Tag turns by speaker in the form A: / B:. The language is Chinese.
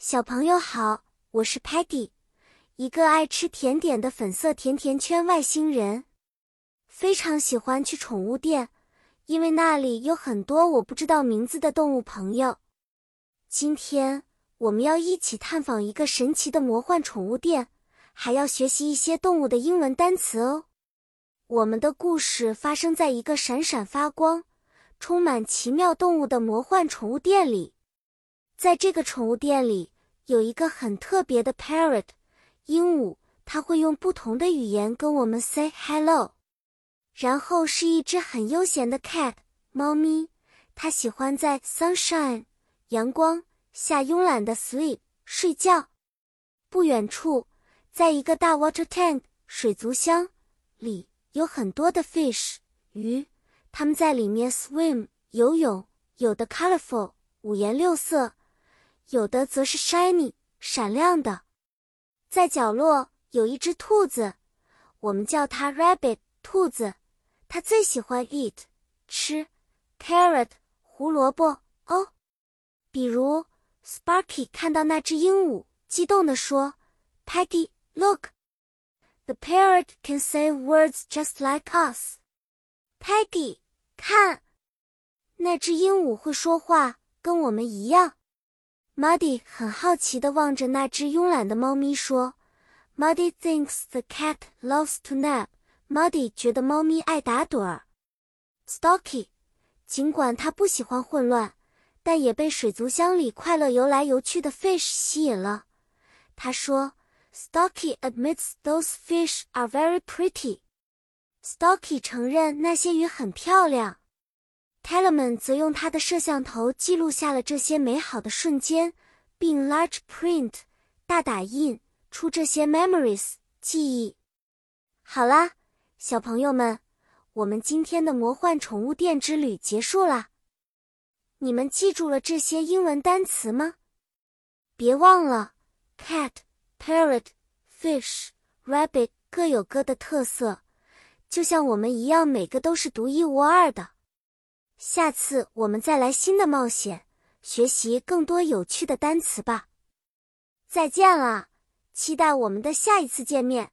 A: 小朋友好，我是 Patty，一个爱吃甜点的粉色甜甜圈外星人。非常喜欢去宠物店，因为那里有很多我不知道名字的动物朋友。今天我们要一起探访一个神奇的魔幻宠物店，还要学习一些动物的英文单词哦。我们的故事发生在一个闪闪发光、充满奇妙动物的魔幻宠物店里。在这个宠物店里，有一个很特别的 parrot 鹦鹉，它会用不同的语言跟我们 say hello。然后是一只很悠闲的 cat 猫咪，它喜欢在 sunshine 阳光下慵懒的 sleep 睡觉。不远处，在一个大 water tank 水族箱里，有很多的 fish 鱼，它们在里面 swim 游泳，有的 colorful 五颜六色。有的则是 shiny 闪亮的，在角落有一只兔子，我们叫它 rabbit 兔子，它最喜欢 eat 吃 carrot 胡萝卜哦。比如 Sparky 看到那只鹦鹉，激动地说：“Peggy, look, the parrot can say words just like us。”Peggy，看，那只鹦鹉会说话，跟我们一样。Muddy 很好奇地望着那只慵懒的猫咪说：“Muddy thinks the cat loves to nap.” Muddy 觉得猫咪爱打盹儿。Stocky 尽管他不喜欢混乱，但也被水族箱里快乐游来游去的 fish 吸引了。他说：“Stocky admits those fish are very pretty.” Stocky 承认那些鱼很漂亮。Telemann 则用他的摄像头记录下了这些美好的瞬间，并 large print 大打印出这些 memories 记忆。好啦，小朋友们，我们今天的魔幻宠物店之旅结束啦。你们记住了这些英文单词吗？别忘了，cat、parrot、fish、rabbit 各有各的特色，就像我们一样，每个都是独一无二的。下次我们再来新的冒险，学习更多有趣的单词吧。再见了，期待我们的下一次见面。